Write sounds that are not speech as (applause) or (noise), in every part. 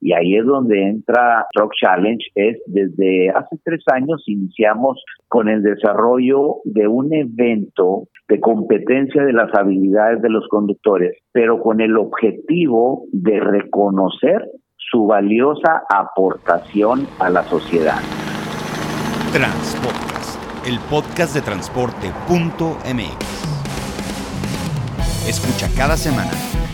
Y ahí es donde entra Truck Challenge. Es desde hace tres años iniciamos con el desarrollo de un evento de competencia de las habilidades de los conductores, pero con el objetivo de reconocer su valiosa aportación a la sociedad. Transpodcast, el podcast de transporte.mx. Escucha cada semana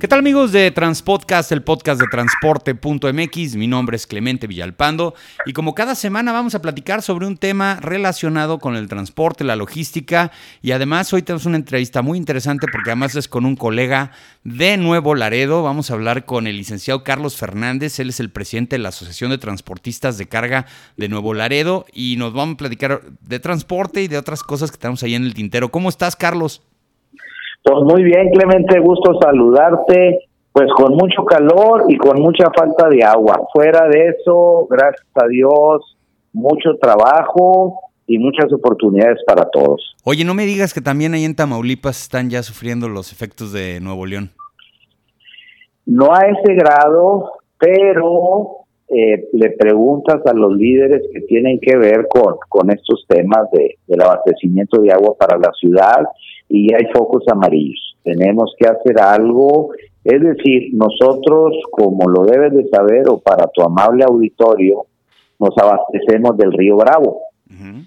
¿Qué tal amigos de Transpodcast, el podcast de transporte.mx? Mi nombre es Clemente Villalpando y como cada semana vamos a platicar sobre un tema relacionado con el transporte, la logística y además hoy tenemos una entrevista muy interesante porque además es con un colega de Nuevo Laredo. Vamos a hablar con el licenciado Carlos Fernández, él es el presidente de la Asociación de Transportistas de Carga de Nuevo Laredo y nos vamos a platicar de transporte y de otras cosas que tenemos ahí en el tintero. ¿Cómo estás, Carlos? Pues muy bien, Clemente, gusto saludarte. Pues con mucho calor y con mucha falta de agua. Fuera de eso, gracias a Dios, mucho trabajo y muchas oportunidades para todos. Oye, no me digas que también ahí en Tamaulipas están ya sufriendo los efectos de Nuevo León. No a ese grado, pero eh, le preguntas a los líderes que tienen que ver con, con estos temas de, del abastecimiento de agua para la ciudad y hay focos amarillos. Tenemos que hacer algo, es decir, nosotros, como lo debes de saber o para tu amable auditorio, nos abastecemos del río Bravo.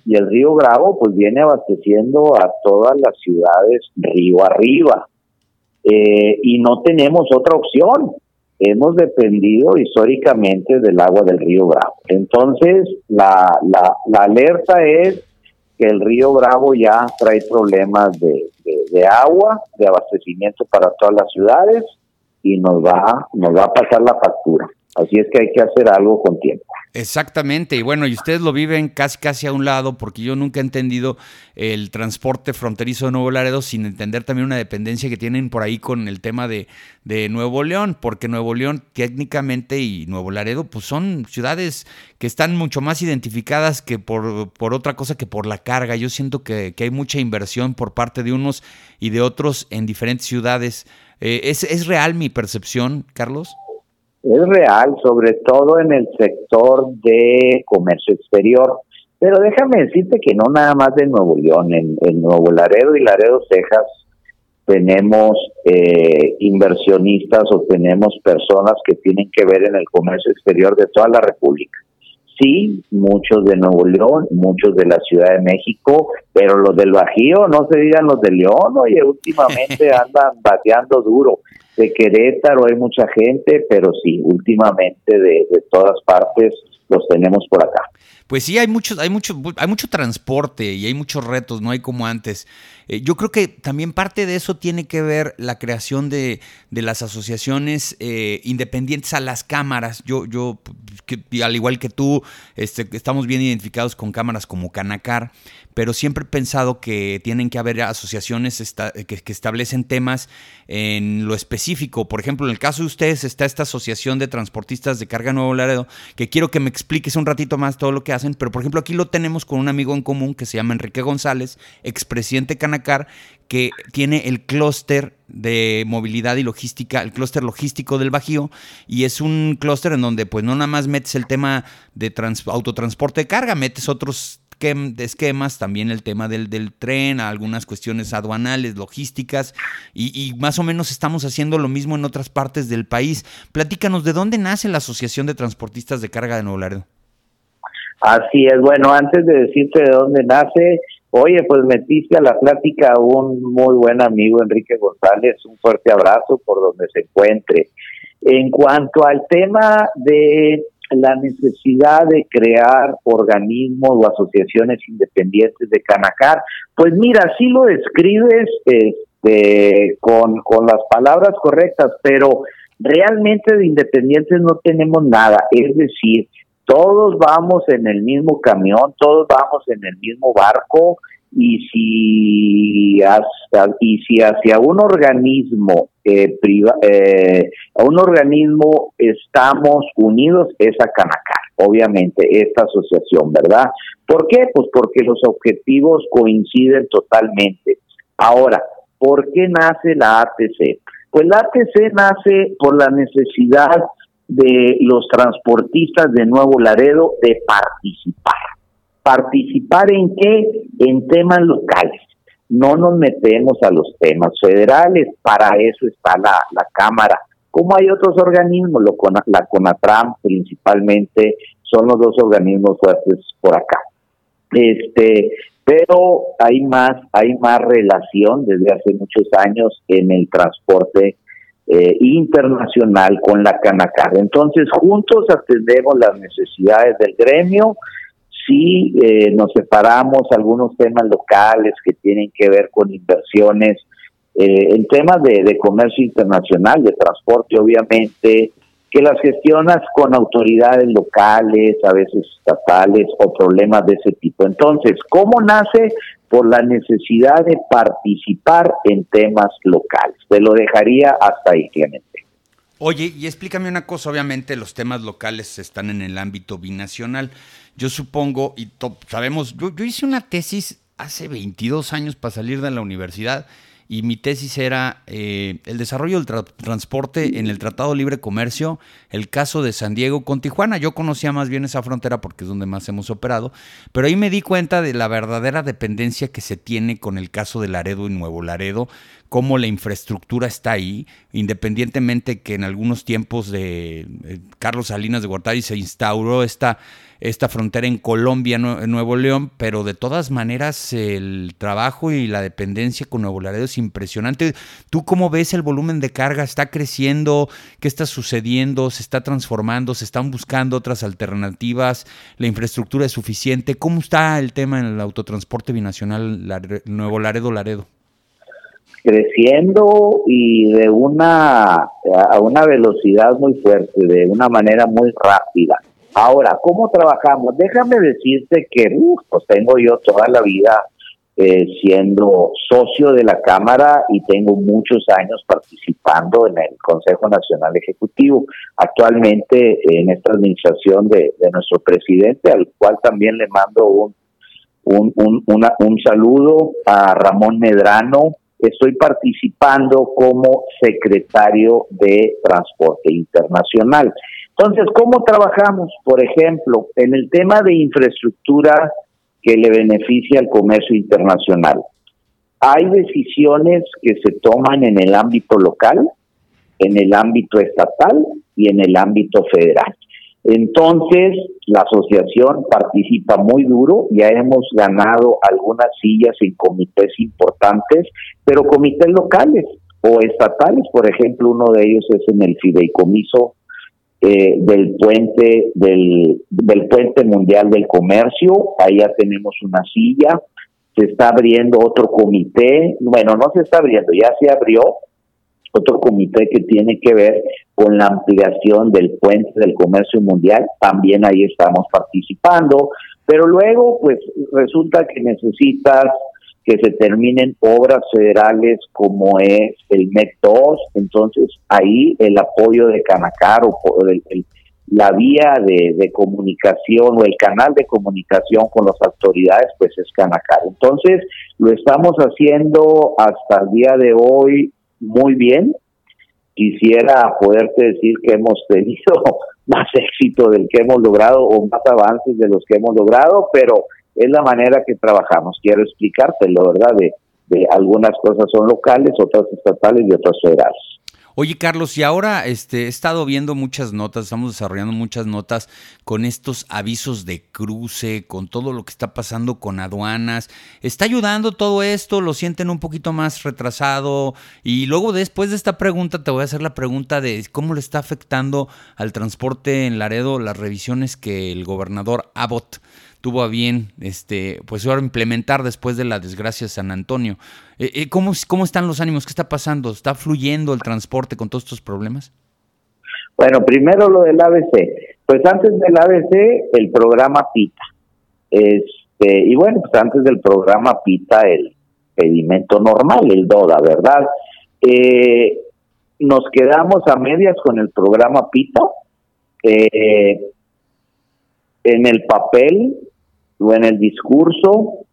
Y el río Bravo pues viene abasteciendo a todas las ciudades río arriba. Eh, y no tenemos otra opción. Hemos dependido históricamente del agua del río Bravo. Entonces, la, la, la alerta es que el río Bravo ya trae problemas de, de, agua, de abastecimiento para todas las ciudades y nos va, nos va a pasar la factura. Así es que hay que hacer algo con tiempo. Exactamente, y bueno, y ustedes lo viven casi casi a un lado, porque yo nunca he entendido el transporte fronterizo de Nuevo Laredo sin entender también una dependencia que tienen por ahí con el tema de, de Nuevo León, porque Nuevo León técnicamente y Nuevo Laredo pues son ciudades que están mucho más identificadas que por, por otra cosa que por la carga. Yo siento que, que, hay mucha inversión por parte de unos y de otros en diferentes ciudades. Eh, ¿es, ¿Es real mi percepción, Carlos? Es real, sobre todo en el sector de comercio exterior. Pero déjame decirte que no nada más de Nuevo León, en, Nuevo Laredo y Laredo, Texas, tenemos eh, inversionistas o tenemos personas que tienen que ver en el comercio exterior de toda la República. Sí, muchos de Nuevo León, muchos de la Ciudad de México, pero los del Bajío, no se digan los de León, oye, últimamente (laughs) andan bateando duro de Querétaro hay mucha gente, pero sí, últimamente de, de todas partes los tenemos por acá. Pues sí, hay mucho, hay mucho, hay mucho transporte y hay muchos retos, no hay como antes. Eh, yo creo que también parte de eso tiene que ver la creación de, de las asociaciones eh, independientes a las cámaras. Yo, yo al igual que tú, este, estamos bien identificados con cámaras como Canacar, pero siempre he pensado que tienen que haber asociaciones que, que establecen temas en lo específico. Por ejemplo, en el caso de ustedes está esta Asociación de Transportistas de Carga Nuevo Laredo, que quiero que me expliques un ratito más todo lo que pero por ejemplo aquí lo tenemos con un amigo en común que se llama Enrique González, expresidente Canacar, que tiene el clúster de movilidad y logística, el clúster logístico del Bajío, y es un clúster en donde pues no nada más metes el tema de autotransporte de carga, metes otros esquemas, también el tema del, del tren, algunas cuestiones aduanales, logísticas, y, y, más o menos estamos haciendo lo mismo en otras partes del país. Platícanos, ¿de dónde nace la Asociación de Transportistas de Carga de Nuevo Laredo? Así es, bueno, antes de decirte de dónde nace, oye, pues metiste a la plática a un muy buen amigo, Enrique González, un fuerte abrazo por donde se encuentre. En cuanto al tema de la necesidad de crear organismos o asociaciones independientes de Canacar, pues mira, sí lo describes este, con, con las palabras correctas, pero realmente de independientes no tenemos nada, es decir, todos vamos en el mismo camión, todos vamos en el mismo barco y si hasta, y si hacia un organismo eh, priva, eh, a un organismo estamos unidos es a Canacar. obviamente, esta asociación, ¿verdad? ¿Por qué? Pues porque los objetivos coinciden totalmente. Ahora, ¿por qué nace la ATC? Pues la ATC nace por la necesidad de los transportistas de Nuevo Laredo de participar. ¿Participar en qué? En temas locales. No nos metemos a los temas federales, para eso está la, la Cámara. Como hay otros organismos, lo, la CONATRAM principalmente, son los dos organismos fuertes por acá. Este, pero hay más, hay más relación desde hace muchos años en el transporte eh, internacional con la Canacar. Entonces, juntos atendemos las necesidades del gremio, sí eh, nos separamos algunos temas locales que tienen que ver con inversiones eh, en temas de, de comercio internacional, de transporte, obviamente, que las gestionas con autoridades locales, a veces estatales o problemas de ese tipo. Entonces, ¿cómo nace? Por la necesidad de participar en temas locales. Te lo dejaría hasta ahí, Clemente. Oye, y explícame una cosa, obviamente los temas locales están en el ámbito binacional. Yo supongo, y sabemos, yo, yo hice una tesis hace 22 años para salir de la universidad y mi tesis era eh, el desarrollo del transporte en el Tratado Libre Comercio, el caso de San Diego con Tijuana. Yo conocía más bien esa frontera porque es donde más hemos operado, pero ahí me di cuenta de la verdadera dependencia que se tiene con el caso de Laredo y Nuevo Laredo, cómo la infraestructura está ahí, independientemente que en algunos tiempos de eh, Carlos Salinas de Gortari se instauró esta esta frontera en Colombia, en Nuevo León, pero de todas maneras el trabajo y la dependencia con Nuevo Laredo es impresionante. ¿Tú cómo ves el volumen de carga? ¿Está creciendo? ¿Qué está sucediendo? ¿Se está transformando? ¿Se están buscando otras alternativas? ¿La infraestructura es suficiente? ¿Cómo está el tema en el autotransporte binacional Nuevo Laredo-Laredo? Creciendo y de una a una velocidad muy fuerte, de una manera muy rápida. Ahora, ¿cómo trabajamos? Déjame decirte que pues tengo yo toda la vida eh, siendo socio de la Cámara y tengo muchos años participando en el Consejo Nacional Ejecutivo. Actualmente en esta administración de, nuestro presidente, al cual también le mando un, un, un, un saludo a Ramón Medrano. Estoy participando como secretario de Transporte Internacional. Entonces, ¿cómo trabajamos? Por ejemplo, en el tema de infraestructura que le beneficia al comercio internacional. Hay decisiones que se toman en el ámbito local, en el ámbito estatal y en el ámbito federal. Entonces, la asociación participa muy duro, ya hemos ganado algunas sillas en comités importantes, pero comités locales o estatales, por ejemplo, uno de ellos es en el fideicomiso eh, del puente del, del puente mundial del comercio, ahí ya tenemos una silla, se está abriendo otro comité, bueno, no se está abriendo, ya se abrió otro comité que tiene que ver con la ampliación del puente del comercio mundial, también ahí estamos participando, pero luego pues resulta que necesitas que se terminen obras federales como es el MEC 2, entonces ahí el apoyo de Canacar o la vía de, comunicación o el canal de comunicación con las autoridades pues es Canacar. Entonces lo estamos haciendo hasta el día de hoy muy bien. Quisiera poderte decir que hemos tenido (laughs) más éxito del que hemos logrado o más avances de los que hemos logrado, pero es la manera que trabajamos. Quiero explicártelo, ¿verdad? De, de algunas cosas son locales, otras estatales y otras federales. Oye, Carlos, y ahora este, he estado viendo muchas notas, estamos desarrollando muchas notas con estos avisos de cruce, con todo lo que está pasando con aduanas. ¿Está ayudando todo esto? ¿Lo sienten un poquito más retrasado? Y luego, después de esta pregunta, te voy a hacer la pregunta de cómo le está afectando al transporte en Laredo las revisiones que el gobernador Abbott tuvo bien este, pues ahora implementar después de la desgracia de San Antonio. Eh, eh, ¿cómo, ¿Cómo están los ánimos? ¿Qué está pasando? ¿Está fluyendo el transporte con todos estos problemas? Bueno, primero lo del ABC. Pues antes del ABC, el programa PITA. Este, y bueno, pues antes del programa PITA, el pedimento normal, el DODA, ¿verdad? Eh, nos quedamos a medias con el programa PITA. En el papel o en el discurso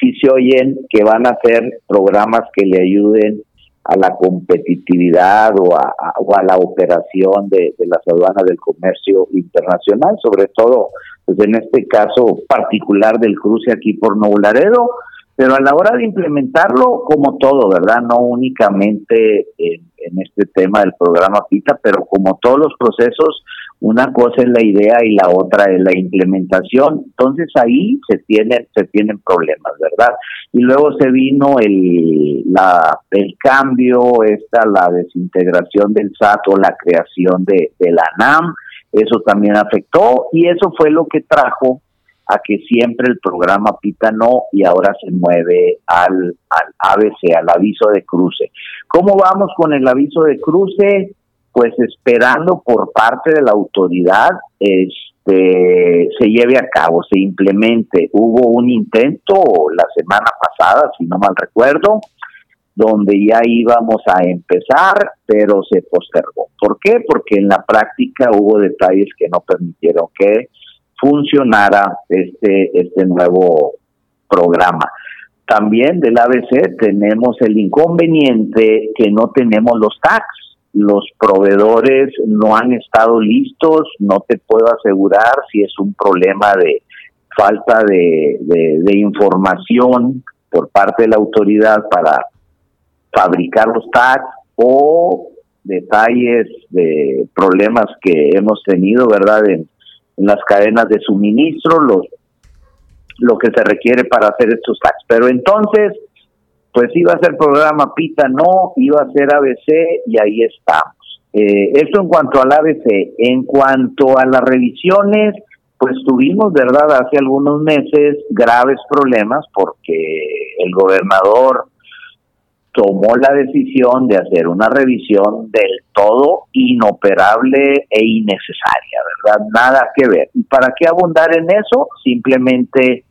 sí se oyen que van a ser programas que le ayuden a la competitividad o a, la operación de, las aduanas del comercio internacional, sobre todo pues en este caso particular del cruce aquí por Laredo, pero a la hora de implementarlo, como todo, ¿verdad? No únicamente en, en este tema del programa PITA, pero como todos los procesos, una cosa es la idea y la otra es la implementación. Entonces ahí se tienen, se tienen problemas, ¿verdad? Y luego se vino el, la, el cambio, esta, la desintegración del SAT o la creación de, de la NAM. Eso también afectó y eso fue lo que trajo a que siempre el programa pita no y ahora se mueve al, al ABC, al aviso de cruce. ¿Cómo vamos con el aviso de cruce? Pues esperando por parte de la autoridad este, se lleve a cabo, se implemente. Hubo un intento la semana pasada, si no mal recuerdo, donde ya íbamos a empezar, pero se postergó. ¿Por qué? Porque en la práctica hubo detalles que no permitieron que funcionara este, este nuevo programa. También del ABC tenemos el inconveniente que no tenemos los tax. Los proveedores no han estado listos, no te puedo asegurar si es un problema de falta de, información por parte de la autoridad para fabricar los tags o detalles de problemas que hemos tenido, ¿verdad? En, las cadenas de suministro, los, lo que se requiere para hacer estos tags. Pero entonces, pues iba a ser programa PITA, no, iba a ser ABC y ahí estamos. Eh, esto en cuanto al ABC. En cuanto a las revisiones, pues tuvimos, ¿verdad?, hace algunos meses graves problemas porque el gobernador tomó la decisión de hacer una revisión del todo inoperable e innecesaria, ¿verdad? Nada que ver. ¿Y para qué abundar en eso? Simplemente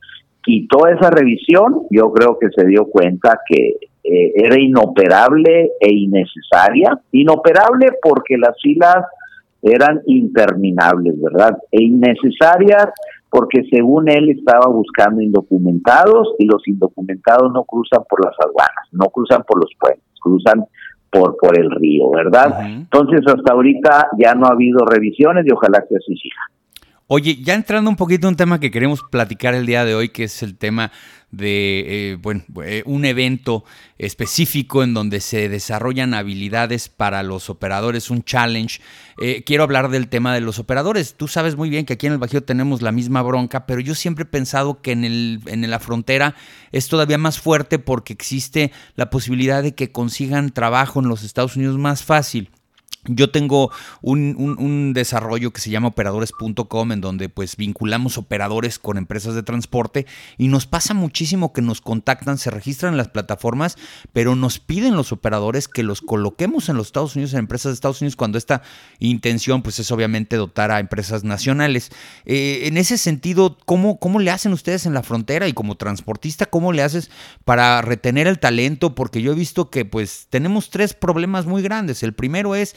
quitó esa revisión, yo creo que se dio cuenta que eh, era inoperable e innecesaria. Inoperable porque las filas eran interminables, ¿verdad? E innecesarias porque según él estaba buscando indocumentados y los indocumentados no cruzan por las aduanas, no cruzan por los puentes, cruzan por por el río, ¿verdad? Entonces hasta ahorita ya no ha habido revisiones y ojalá que así siga. Oye, ya entrando un poquito en un tema que queremos platicar el día de hoy, que es el tema de eh, bueno, eh, un evento específico en donde se desarrollan habilidades para los operadores, un challenge. Eh, quiero hablar del tema de los operadores. Tú sabes muy bien que aquí en el Bajío tenemos la misma bronca, pero yo siempre he pensado que en, el, en la frontera es todavía más fuerte porque existe la posibilidad de que consigan trabajo en los Estados Unidos más fácil. Yo tengo un, desarrollo que se llama operadores.com en donde pues vinculamos operadores con empresas de transporte y nos pasa muchísimo que nos contactan, se registran en las plataformas, pero nos piden los operadores que los coloquemos en los Estados Unidos, en empresas de Estados Unidos, cuando esta intención pues es obviamente dotar a empresas nacionales. Eh, en ese sentido, ¿cómo, ¿cómo le hacen ustedes en la frontera y como transportista, cómo le haces para retener el talento? Porque yo he visto que pues tenemos tres problemas muy grandes. El primero es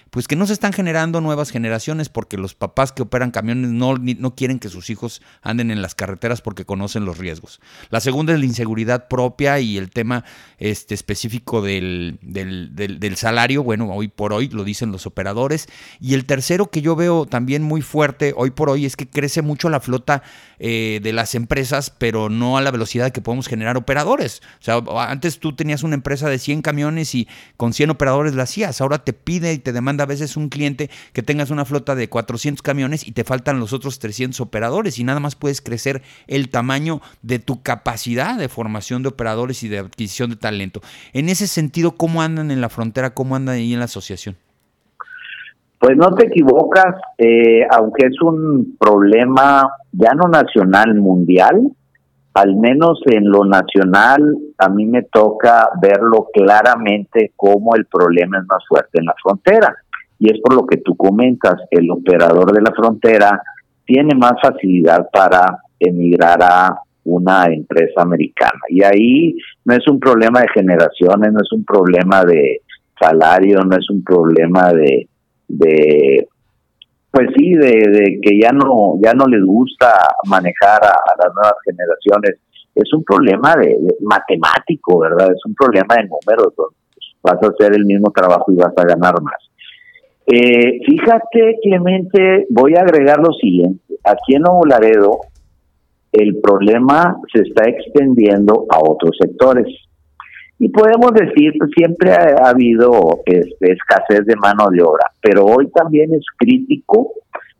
pues que no se están generando nuevas generaciones porque los papás que operan camiones no, no quieren que sus hijos anden en las carreteras porque conocen los riesgos. La segunda es la inseguridad propia y el tema este, específico del, del, salario, bueno, hoy por hoy lo dicen los operadores. Y el tercero que yo veo también muy fuerte hoy por hoy es que crece mucho la flota eh, de las empresas, pero no a la velocidad que podemos generar operadores. O sea, antes tú tenías una empresa de 100 camiones y con 100 operadores la hacías, ahora te pide y te demanda a veces un cliente que tengas una flota de 400 camiones y te faltan los otros 300 operadores y nada más puedes crecer el tamaño de tu capacidad de formación de operadores y de adquisición de talento. En ese sentido, ¿cómo andan en la frontera? ¿Cómo andan ahí en la asociación? Pues no te equivocas, eh, aunque es un problema ya no nacional, mundial, al menos en lo nacional, a mí me toca verlo claramente como el problema es más fuerte en la frontera. Y es por lo que tú comentas, el operador de la frontera tiene más facilidad para emigrar a una empresa americana. Y ahí no es un problema de generaciones, no es un problema de salario, no es un problema de, de pues sí, de, que ya no, ya no les gusta manejar a, las nuevas generaciones. Es un problema de, matemático, ¿verdad? Es un problema de números. Vas a hacer el mismo trabajo y vas a ganar más. Eh, fíjate, Clemente, voy a agregar lo siguiente. Aquí en Nuevo el problema se está extendiendo a otros sectores. Y podemos decir, pues siempre ha, habido este, escasez de mano de obra, pero hoy también es crítico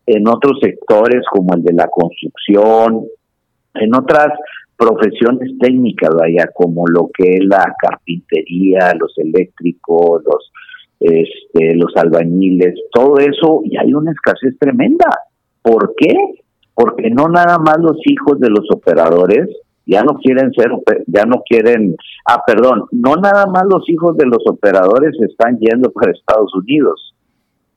en otros sectores como el de la construcción, en otras profesiones técnicas, vaya, como lo que es la carpintería, los eléctricos, los este, los albañiles, todo eso, y hay una escasez tremenda. ¿Por qué? Porque no nada más los hijos de los operadores ya no quieren ser, ya no quieren, ah, perdón, no nada más los hijos de los operadores están yendo para Estados Unidos,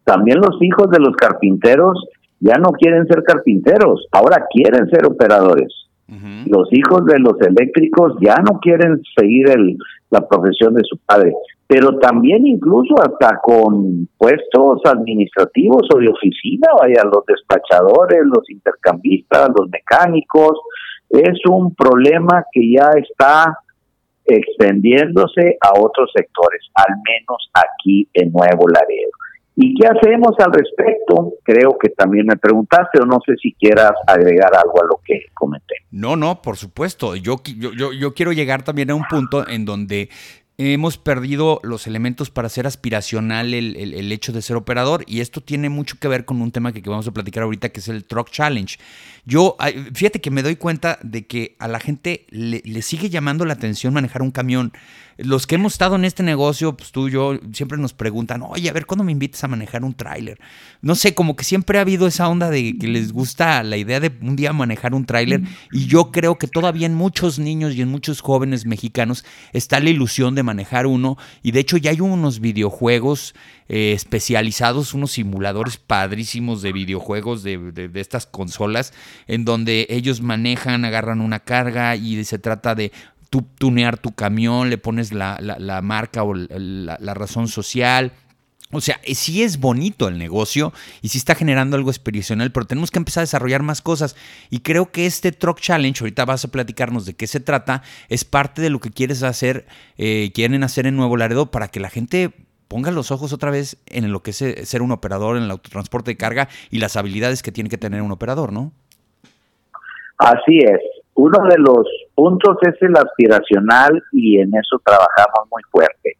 también los hijos de los carpinteros ya no quieren ser carpinteros, ahora quieren ser operadores. Los hijos de los eléctricos ya no quieren seguir el, la profesión de su padre, pero también incluso hasta con puestos administrativos o de oficina, vaya, los despachadores, los intercambistas, los mecánicos, es un problema que ya está extendiéndose a otros sectores, al menos aquí en Nuevo Laredo. ¿Y qué hacemos al respecto? Creo que también me preguntaste o no sé si quieras agregar algo a lo que comenté. No, no, por supuesto. Yo, yo, yo, yo quiero llegar también a un punto en donde hemos perdido los elementos para ser aspiracional el, hecho de ser operador y esto tiene mucho que ver con un tema que, que, vamos a platicar ahorita que es el Truck Challenge. Yo, fíjate que me doy cuenta de que a la gente le, le sigue llamando la atención manejar un camión los que hemos estado en este negocio, pues tú y yo, siempre nos preguntan, oye, a ver, ¿cuándo me invitas a manejar un tráiler? No sé, como que siempre ha habido esa onda de que les gusta la idea de un día manejar un tráiler y yo creo que todavía en muchos niños y en muchos jóvenes mexicanos está la ilusión de manejar uno y de hecho ya hay unos videojuegos eh, especializados, unos simuladores padrísimos de videojuegos de, de, estas consolas, en donde ellos manejan, agarran una carga y se trata de tunear tu camión, le pones la, marca o la, razón social. O sea, eh, sí es bonito el negocio y sí está generando algo expedicional, pero tenemos que empezar a desarrollar más cosas. Y creo que este Truck Challenge, ahorita vas a platicarnos de qué se trata, es parte de lo que quieres hacer, eh, quieren hacer en Nuevo Laredo para que la gente ponga los ojos otra vez en lo que es eh, ser un operador en el autotransporte de carga y las habilidades que tiene que tener un operador, ¿no? Así es uno de los puntos es el aspiracional y en eso trabajamos muy fuerte.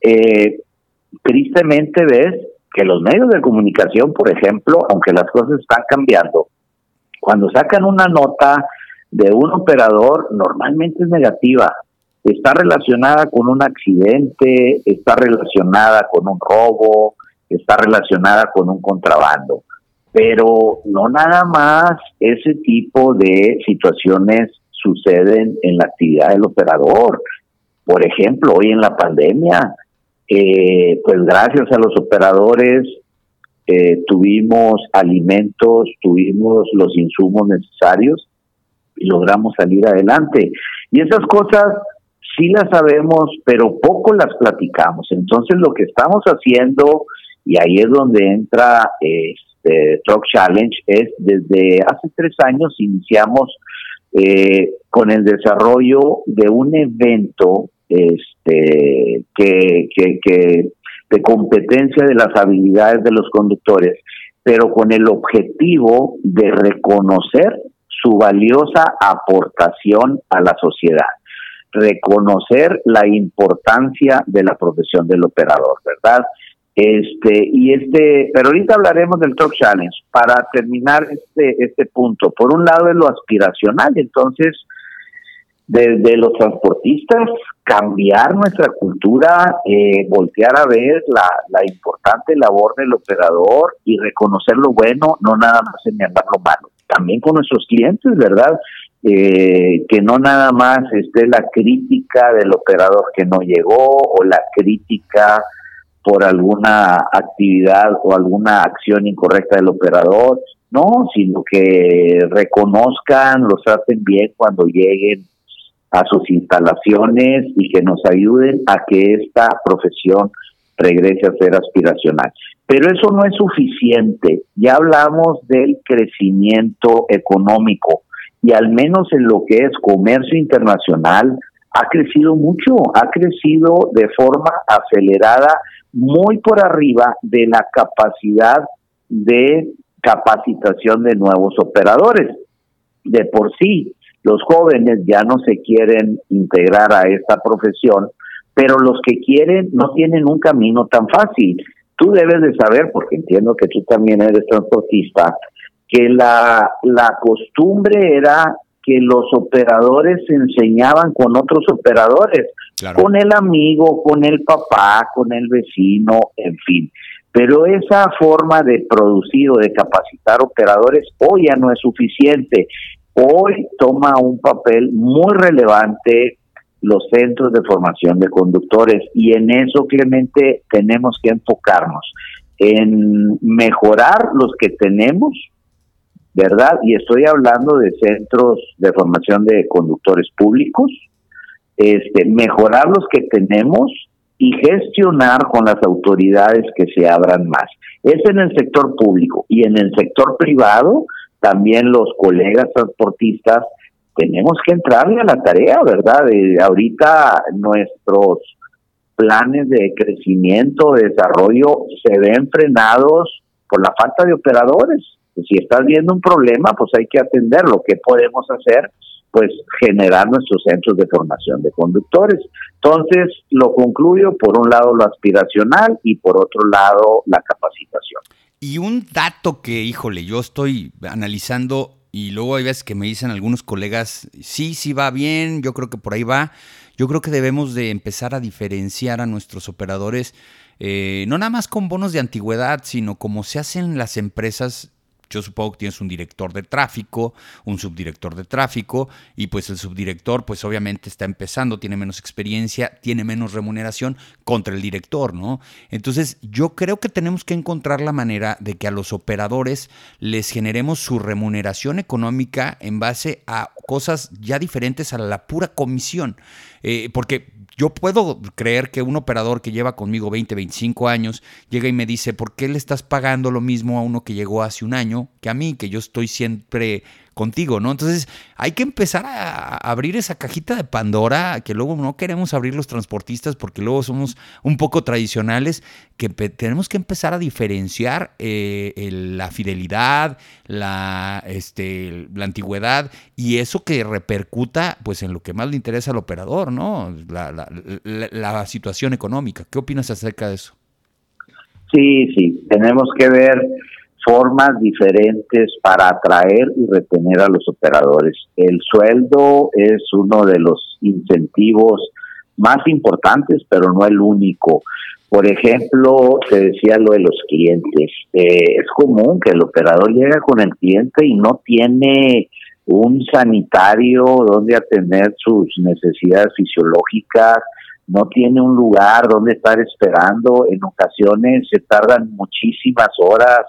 Eh, tristemente ves que los medios de comunicación, por ejemplo, aunque las cosas están cambiando, cuando sacan una nota de un operador, normalmente es negativa. Está relacionada con un accidente, está relacionada con un robo, está relacionada con un contrabando pero no nada más ese tipo de situaciones suceden en la actividad del operador. Por ejemplo, hoy en la pandemia, eh, pues gracias a los operadores eh, tuvimos alimentos, tuvimos los insumos necesarios y logramos salir adelante. Y esas cosas sí las sabemos, pero poco las platicamos. Entonces lo que estamos haciendo, y ahí es donde entra este, Truck Challenge es desde hace tres años iniciamos eh, con el desarrollo de un evento este, que, que, de competencia de las habilidades de los conductores, pero con el objetivo de reconocer su valiosa aportación a la sociedad, reconocer la importancia de la profesión del operador, ¿verdad? Este, y este, pero ahorita hablaremos del Truck Challenge para terminar este, este punto. Por un lado es lo aspiracional, entonces, desde los transportistas, cambiar nuestra cultura, eh, voltear a ver la, la importante labor del operador y reconocer lo bueno, no nada más señalar lo malo. También con nuestros clientes, ¿verdad? Eh, que no nada más esté la crítica del operador que no llegó o la crítica por alguna actividad o alguna acción incorrecta del operador, no, sino que reconozcan, los traten bien cuando lleguen a sus instalaciones y que nos ayuden a que esta profesión regrese a ser aspiracional. Pero eso no es suficiente. Ya hablamos del crecimiento económico y al menos en lo que es comercio internacional ha crecido mucho, ha crecido de forma acelerada, muy por arriba de la capacidad de capacitación de nuevos operadores. De por sí, los jóvenes ya no se quieren integrar a esta profesión, pero los que quieren no tienen un camino tan fácil. Tú debes de saber, porque entiendo que tú también eres transportista, que la, la costumbre era que los operadores se enseñaban con otros operadores, con el amigo, con el papá, con el vecino, en fin. Pero esa forma de producir o de capacitar operadores hoy ya no es suficiente. Hoy toma un papel muy relevante los centros de formación de conductores y en eso Clemente tenemos que enfocarnos en mejorar los que tenemos, ¿verdad? Y estoy hablando de centros de formación de conductores públicos, este, mejorar los que tenemos y gestionar con las autoridades que se abran más. Es en el sector público y en el sector privado, también los colegas transportistas tenemos que entrarle a la tarea, ¿verdad? De ahorita nuestros planes de crecimiento, de desarrollo se ven frenados por la falta de operadores. Si estás viendo un problema, pues hay que atenderlo. ¿Qué podemos hacer? Pues generar nuestros centros de formación de conductores. Entonces, lo concluyo por un lado lo aspiracional y por otro lado la capacitación. Y un dato que, híjole, yo estoy analizando y luego hay veces que me dicen algunos colegas, sí, sí va bien, yo creo que por ahí va. Yo creo que debemos de empezar a diferenciar a nuestros operadores, eh, no nada más con bonos de antigüedad, sino como se hacen las empresas yo supongo que tienes un director de tráfico, un subdirector de tráfico, y pues el subdirector, pues obviamente está empezando, tiene menos experiencia, tiene menos remuneración contra el director, ¿no? Entonces, yo creo que tenemos que encontrar la manera de que a los operadores les generemos su remuneración económica en base a cosas ya diferentes a la pura comisión. Eh, porque yo puedo creer que un operador que lleva conmigo 20, 25 años llega y me dice, ¿por qué le estás pagando lo mismo a uno que llegó hace un año que a mí, que yo estoy siempre contigo, ¿no? Entonces hay que empezar a abrir esa cajita de Pandora que luego no queremos abrir los transportistas porque luego somos un poco tradicionales, que tenemos que empezar a diferenciar eh, la fidelidad, la, este, la antigüedad y eso que repercuta pues en lo que más le interesa al operador, ¿no? La, la situación económica. ¿Qué opinas acerca de eso? Sí, sí, tenemos que ver formas diferentes para atraer y retener a los operadores. El sueldo es uno de los incentivos más importantes, pero no el único. Por ejemplo, te decía lo de los clientes. Eh, es común que el operador llega con el cliente y no tiene un sanitario donde atender sus necesidades fisiológicas, no tiene un lugar donde estar esperando. En ocasiones se tardan muchísimas horas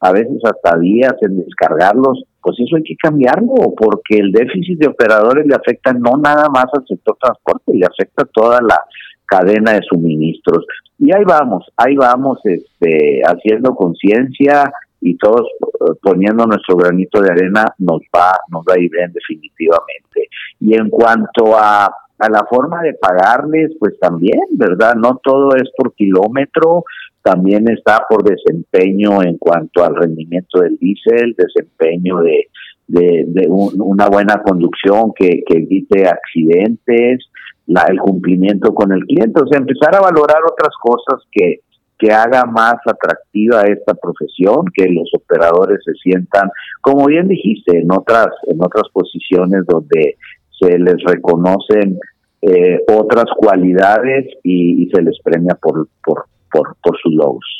a veces hasta días en descargarlos, pues eso hay que cambiarlo, porque el déficit de operadores le afecta no nada más al sector transporte, le afecta a toda la cadena de suministros. Y ahí vamos, ahí vamos este, haciendo conciencia y todos eh, poniendo nuestro granito de arena nos va, nos va a ir bien definitivamente. Y en cuanto a, a la forma de pagarles, pues también, ¿verdad? No todo es por kilómetro, también está por desempeño en cuanto al rendimiento del diésel, desempeño de, de, una buena conducción que, evite accidentes, la, el cumplimiento con el cliente, o sea, empezar a valorar otras cosas que, que haga más atractiva esta profesión, que los operadores se sientan, como bien dijiste, en otras, en otras posiciones donde se les reconocen eh, otras cualidades y, se les premia por, por, por, por sus logos.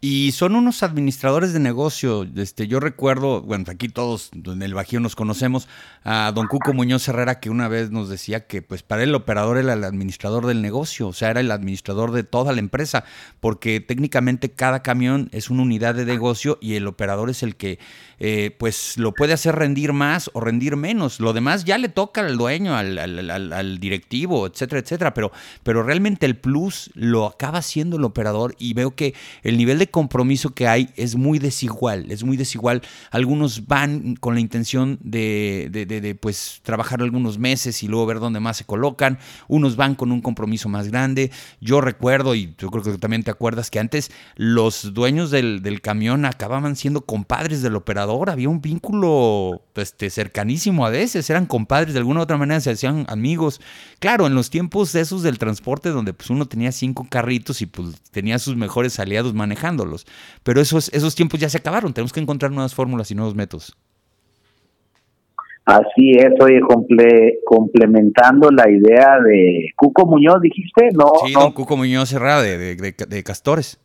Y son unos administradores de negocio. Este, yo recuerdo, bueno, aquí todos en el Bajío nos conocemos, a don Cuco Muñoz Herrera, que una vez nos decía que pues para el operador era el administrador del negocio, o sea, era el administrador de toda la empresa, porque técnicamente cada camión es una unidad de negocio y el operador es el que eh, pues lo puede hacer rendir más o rendir menos. Lo demás ya le toca al dueño, al, al directivo, etcétera, etcétera. Pero, pero realmente el plus lo acaba siendo el operador y veo que el nivel de compromiso que hay es muy desigual, es muy desigual. Algunos van con la intención de, de, pues trabajar algunos meses y luego ver dónde más se colocan, unos van con un compromiso más grande. Yo recuerdo, y yo creo que también te acuerdas, que antes los dueños del, del camión acababan siendo compadres del operador, había un vínculo este, cercanísimo a veces, eran compadres, de alguna u otra manera se hacían amigos. Claro, en los tiempos esos del transporte donde pues uno tenía cinco carritos y pues tenía sus mejores aliados Pero esos, esos tiempos ya se acabaron, tenemos que encontrar nuevas fórmulas y nuevos métodos. Así es, oye, complementando la idea de Cuco Muñoz, dijiste, no. Sí, no. Cuco Muñoz Herrera de, de, Castores.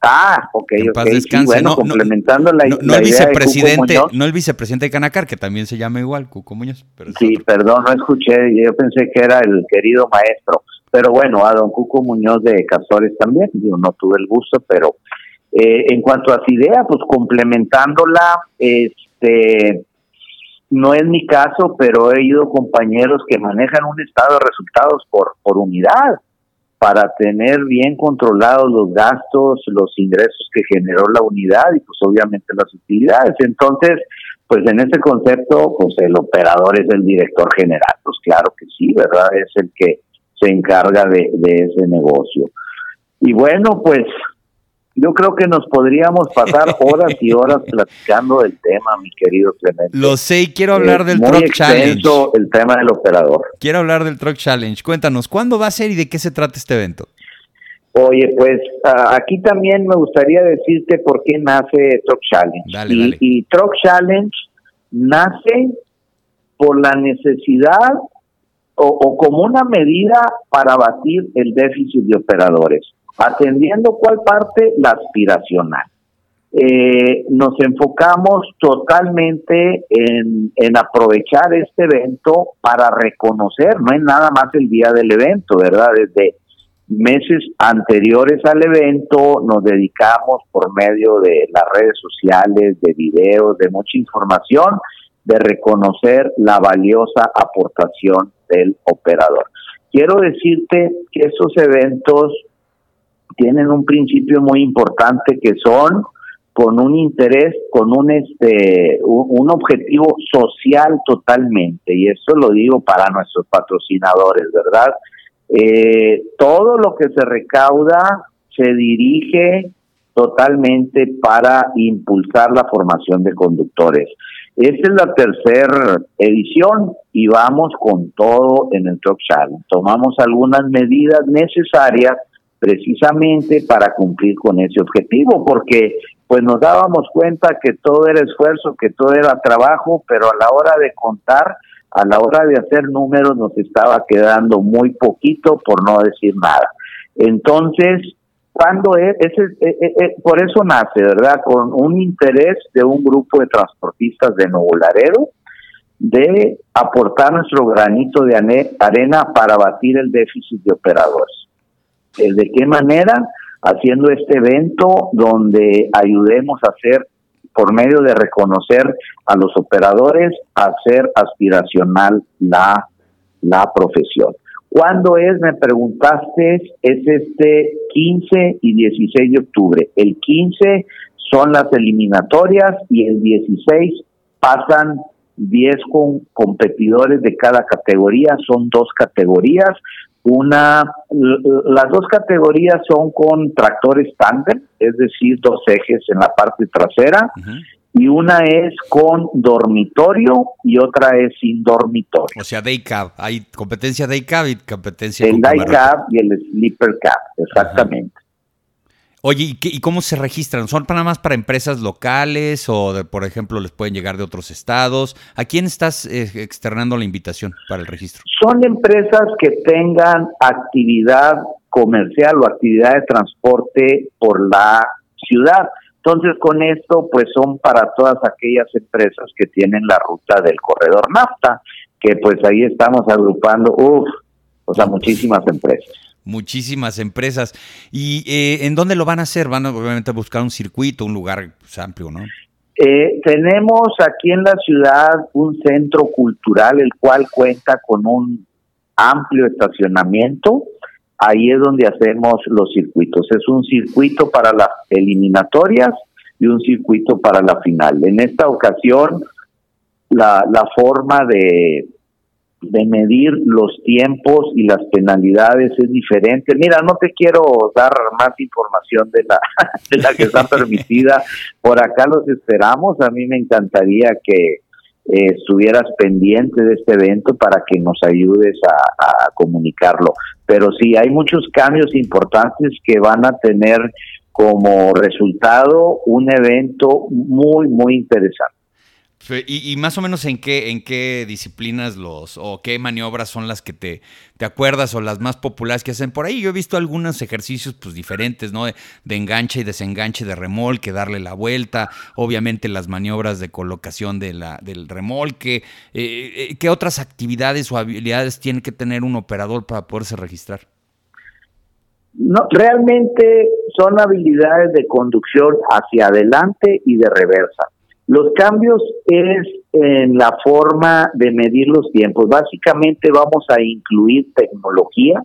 Ah, ok, ok. bueno, complementando la, no, el vicepresidente, no el vicepresidente de Canacar, que también se llama igual, Cuco Muñoz. sí, perdón, no escuché, yo pensé que era el querido maestro. Pero bueno, a don Cuco Muñoz de Castores también, yo no tuve el gusto, pero eh, en cuanto a su idea, pues complementándola, este, no es mi caso, pero he ido compañeros que manejan un estado de resultados por, por unidad para tener bien controlados los gastos, los ingresos que generó la unidad y pues obviamente las utilidades. Entonces, pues en ese concepto, pues el operador es el director general, pues claro que sí, ¿verdad? Es el que se encarga de, ese negocio. Y bueno, pues yo creo que nos podríamos pasar (laughs) horas y horas platicando del tema, mi querido Clemente. Lo sé y quiero hablar del Truck Challenge. el tema del operador. Quiero hablar del Truck Challenge. Cuéntanos, ¿cuándo va a ser y de qué se trata este evento? Oye, pues aquí también me gustaría decirte por qué nace Truck Challenge. y, y Truck Challenge nace por la necesidad o, como una medida para batir el déficit de operadores, atendiendo cuál parte la aspiracional. Eh, nos enfocamos totalmente en, en, aprovechar este evento para reconocer, no es nada más el día del evento, ¿verdad? Desde meses anteriores al evento nos dedicamos por medio de las redes sociales, de videos, de mucha información, de reconocer la valiosa aportación del operador. Quiero decirte que estos eventos tienen un principio muy importante que son con un interés, con un este un, objetivo social totalmente y eso lo digo para nuestros patrocinadores, ¿verdad? Eh, todo lo que se recauda se dirige totalmente para impulsar la formación de conductores. Esta es la tercera edición y vamos con todo en el Truck Challenge. Tomamos algunas medidas necesarias precisamente para cumplir con ese objetivo, porque pues nos dábamos cuenta que todo era esfuerzo, que todo era trabajo, pero a la hora de contar, a la hora de hacer números nos estaba quedando muy poquito, por no decir nada. Entonces, cuando es, eh, eh, eh, por eso nace, ¿verdad? Con un interés de un grupo de transportistas de Nuevo Laredo de aportar nuestro granito de arena para batir el déficit de operadores. ¿De qué manera? Haciendo este evento donde ayudemos a hacer, por medio de reconocer a los operadores, hacer aspiracional la, la profesión. ¿Cuándo es? Me preguntaste, es este 15 y 16 de octubre. El 15 son las eliminatorias y el 16 pasan 10 con competidores de cada categoría, son dos categorías. Una, las dos categorías son con tractores estándar, es decir, dos ejes en la parte trasera, y una es con dormitorio y otra es sin dormitorio. O sea, day cab, hay competencia day cab y competencia el day cab y el sleeper cab, exactamente. Oye, ¿y, cómo se registran? ¿Son nada más para empresas locales o, de, por ejemplo, les pueden llegar de otros estados? ¿A quién estás eh, externando la invitación para el registro? Son empresas que tengan actividad comercial o actividad de transporte por la ciudad. Entonces, con esto, pues son para todas aquellas empresas que tienen la ruta del corredor NAFTA, que pues ahí estamos agrupando, uff, o sea, muchísimas empresas. Muchísimas empresas. ¿Y eh, en dónde lo van a hacer? Van a, obviamente a buscar un circuito, un lugar pues, amplio, ¿no? Eh, tenemos aquí en la ciudad un centro cultural, el cual cuenta con un amplio estacionamiento ahí es donde hacemos los circuitos. Es un circuito para las eliminatorias y un circuito para la final. En esta ocasión, la, la forma de, de medir los tiempos y las penalidades es diferente. Mira, no te quiero dar más información de la, (laughs) de la que está permitida. Por acá los esperamos. A mí me encantaría que eh, estuvieras pendiente de este evento para que nos ayudes a, a comunicarlo. Pero sí, hay muchos cambios importantes que van a tener como resultado un evento muy, muy interesante. Y, más o menos en qué, en qué disciplinas los, o qué maniobras son las que te, te acuerdas o las más populares que hacen por ahí. Yo he visto algunos ejercicios pues diferentes, ¿no? De, enganche y desenganche de remolque, darle la vuelta, obviamente las maniobras de colocación de la, del remolque. Eh, eh, ¿Qué otras actividades o habilidades tiene que tener un operador para poderse registrar? No, realmente son habilidades de conducción hacia adelante y de reversa. Los cambios es en la forma de medir los tiempos. Básicamente vamos a incluir tecnología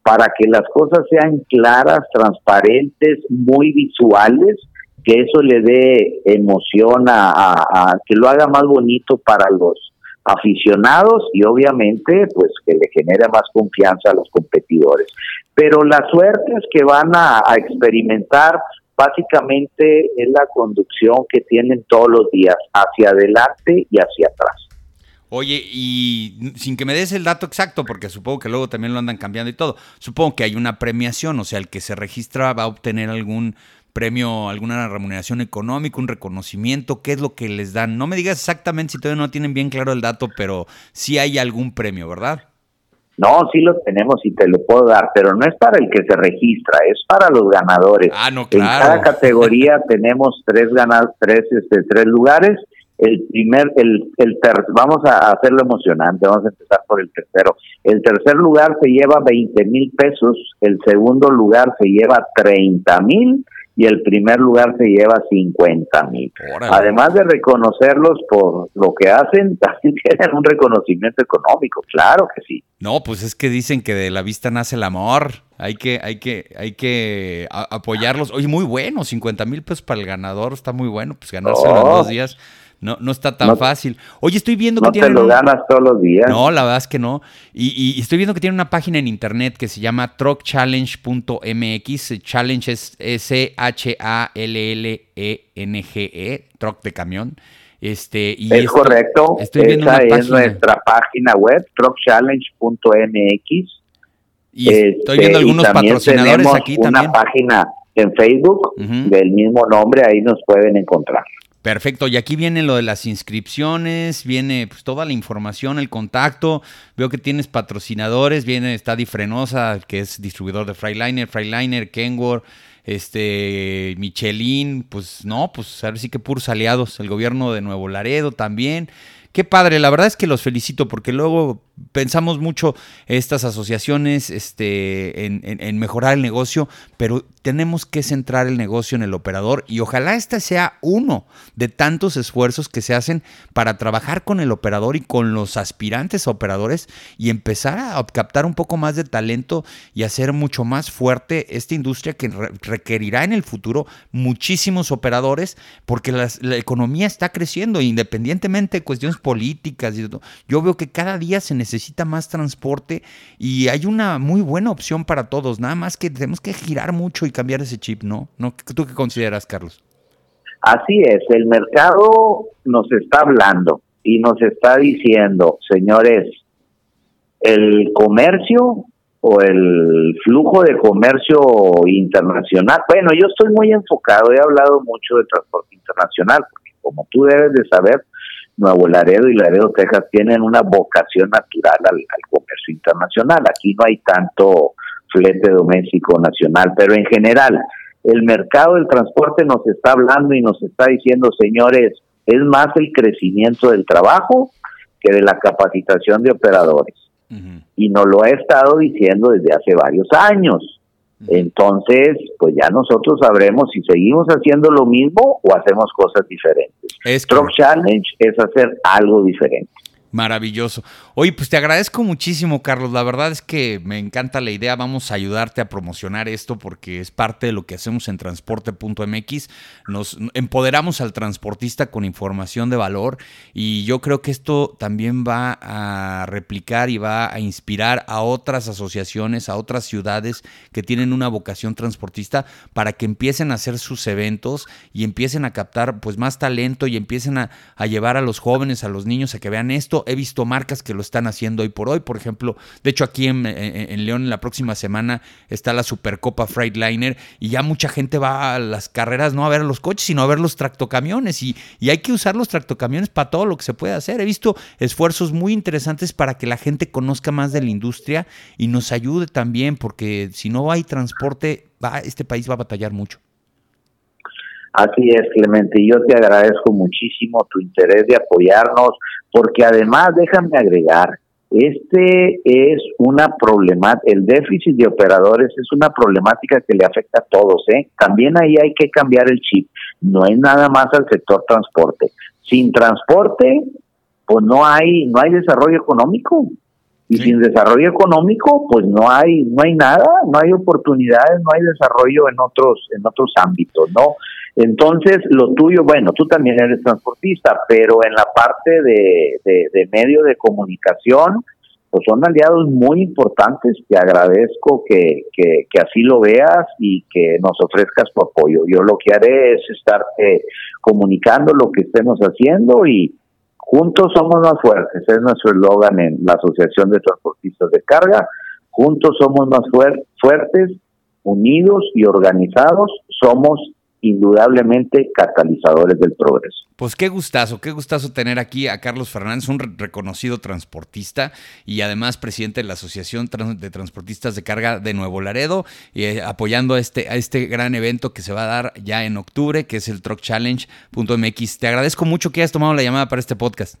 para que las cosas sean claras, transparentes, muy visuales, que eso le dé emoción a, que lo haga más bonito para los aficionados y obviamente pues que le genere más confianza a los competidores. Pero la suerte es que van a experimentar básicamente es la conducción que tienen todos los días, hacia adelante y hacia atrás. Oye, y sin que me des el dato exacto, porque supongo que luego también lo andan cambiando y todo, supongo que hay una premiación, o sea, el que se registra va a obtener algún premio, alguna remuneración económica, un reconocimiento, ¿qué es lo que les dan? No me digas exactamente si todavía no tienen bien claro el dato, pero sí hay algún premio, ¿verdad? No, sí lo tenemos y te lo puedo dar, pero no es para el que se registra, es para los ganadores. Ah, no, claro. En cada categoría (laughs) tenemos tres ganas, tres, este, tres lugares. El primer, el, el ter, vamos a hacerlo emocionante, vamos a empezar por el tercero. El tercer lugar se lleva 20 mil pesos, el segundo lugar se lleva 30 mil y el primer lugar se lleva 50 mil. Además de reconocerlos por lo que hacen, (laughs) también tienen un reconocimiento económico, claro que sí. No, pues es que dicen que de la vista nace el amor. Hay que, hay que, hay que apoyarlos. Oye, muy bueno, 50 mil pesos para el ganador, está muy bueno, pues ganarse en dos días. No, no está tan fácil. Oye, estoy viendo que no te lo ganas todos los días. No, la verdad es que no. Y, estoy viendo que tiene una página en internet que se llama truckchallenge.mx. Challenge es S-H-A-L-L-E-N-G-E, truck de camión. Este, y es correcto. Estoy viendo Esa es nuestra página web, truckchallenge.mx. Y estoy viendo este, algunos patrocinadores aquí también. Una página en Facebook del mismo nombre, ahí nos pueden encontrar. Perfecto, y aquí viene lo de las inscripciones, viene pues, toda la información, el contacto. Veo que tienes patrocinadores, viene, está Difrenosa, que es distribuidor de Freiliner, Freiliner, Kenworth, este, Michelin, pues no, pues a ver si que puros aliados, el gobierno de Nuevo Laredo también. Qué padre, la verdad es que los felicito porque luego pensamos mucho estas asociaciones este, en, mejorar el negocio, pero tenemos que centrar el negocio en el operador y ojalá este sea uno de tantos esfuerzos que se hacen para trabajar con el operador y con los aspirantes operadores y empezar a captar un poco más de talento y hacer mucho más fuerte esta industria que requerirá en el futuro muchísimos operadores porque la economía está creciendo independientemente de cuestiones políticas. Yo veo que cada día se necesita más transporte y hay una muy buena opción para todos. Nada más que tenemos que girar mucho y cambiar ese chip, ¿no? ¿No? ¿Tú qué consideras, Carlos? Así es, el mercado nos está hablando y nos está diciendo, señores, el comercio o el flujo de comercio internacional. Bueno, yo estoy muy enfocado, he hablado mucho de transporte internacional, porque como tú debes de saber, Nuevo Laredo y Laredo, Texas tienen una vocación natural al, comercio internacional. Aquí no hay tanto flete doméstico nacional, pero en general el mercado del transporte nos está hablando y nos está diciendo, señores, es más el crecimiento del trabajo que de la capacitación de operadores. Y nos lo ha estado diciendo desde hace varios años. Entonces, pues ya nosotros sabremos si seguimos haciendo lo mismo o hacemos cosas diferentes. Truck Challenge es hacer algo diferente. Maravilloso. Oye, pues te agradezco muchísimo, Carlos. La verdad es que me encanta la idea. Vamos a ayudarte a promocionar esto porque es parte de lo que hacemos en transporte.mx. Nos empoderamos al transportista con información de valor y yo creo que esto también va a replicar y va a inspirar a otras asociaciones, a otras ciudades que tienen una vocación transportista para que empiecen a hacer sus eventos y empiecen a captar pues más talento y empiecen a, a llevar a los jóvenes, a los niños a que vean esto he visto marcas que lo están haciendo hoy por hoy. Por ejemplo, de hecho aquí en, León en la próxima semana está la Supercopa Freightliner y ya mucha gente va a las carreras no a ver los coches, sino a ver los tractocamiones. Y, y hay que usar los tractocamiones para todo lo que se puede hacer. He visto esfuerzos muy interesantes para que la gente conozca más de la industria y nos ayude también, porque si no hay transporte, va, este país va a batallar mucho. Así es, Clemente, y yo te agradezco muchísimo tu interés de apoyarnos, porque además, déjame agregar, este es una problemática, el déficit de operadores es una problemática que le afecta a todos, ¿eh? También ahí hay que cambiar el chip, no es nada más al sector transporte. Sin transporte, pues no hay, no hay desarrollo económico. Y sin desarrollo económico, pues no hay, no hay nada, no hay oportunidades, no hay desarrollo en otros, en otros ámbitos, ¿no? Entonces, lo tuyo, bueno, tú también eres transportista, pero en la parte de, de, medio de comunicación, pues son aliados muy importantes. Te agradezco que, que, así lo veas y que nos ofrezcas tu apoyo. Yo lo que haré es estarte comunicando lo que estemos haciendo y juntos somos más fuertes. Es nuestro eslogan en la Asociación de Transportistas de Carga. Juntos somos más fuertes, unidos y organizados. Somos indudablemente catalizadores del progreso. Pues qué gustazo, qué gustazo tener aquí a Carlos Fernández, un reconocido transportista y además presidente de la Asociación de Transportistas de Carga de Nuevo Laredo, y eh, apoyando a este, a este gran evento que se va a dar ya en octubre, que es el Truck Challenge.mx. Te agradezco mucho que hayas tomado la llamada para este podcast.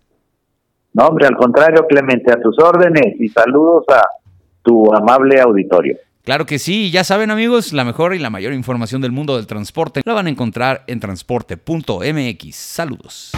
No, hombre, al contrario, Clemente, a tus órdenes y saludos a tu amable auditorio. Claro que sí, ya saben amigos, la mejor y la mayor información del mundo del transporte la van a encontrar en transporte.mx. Saludos.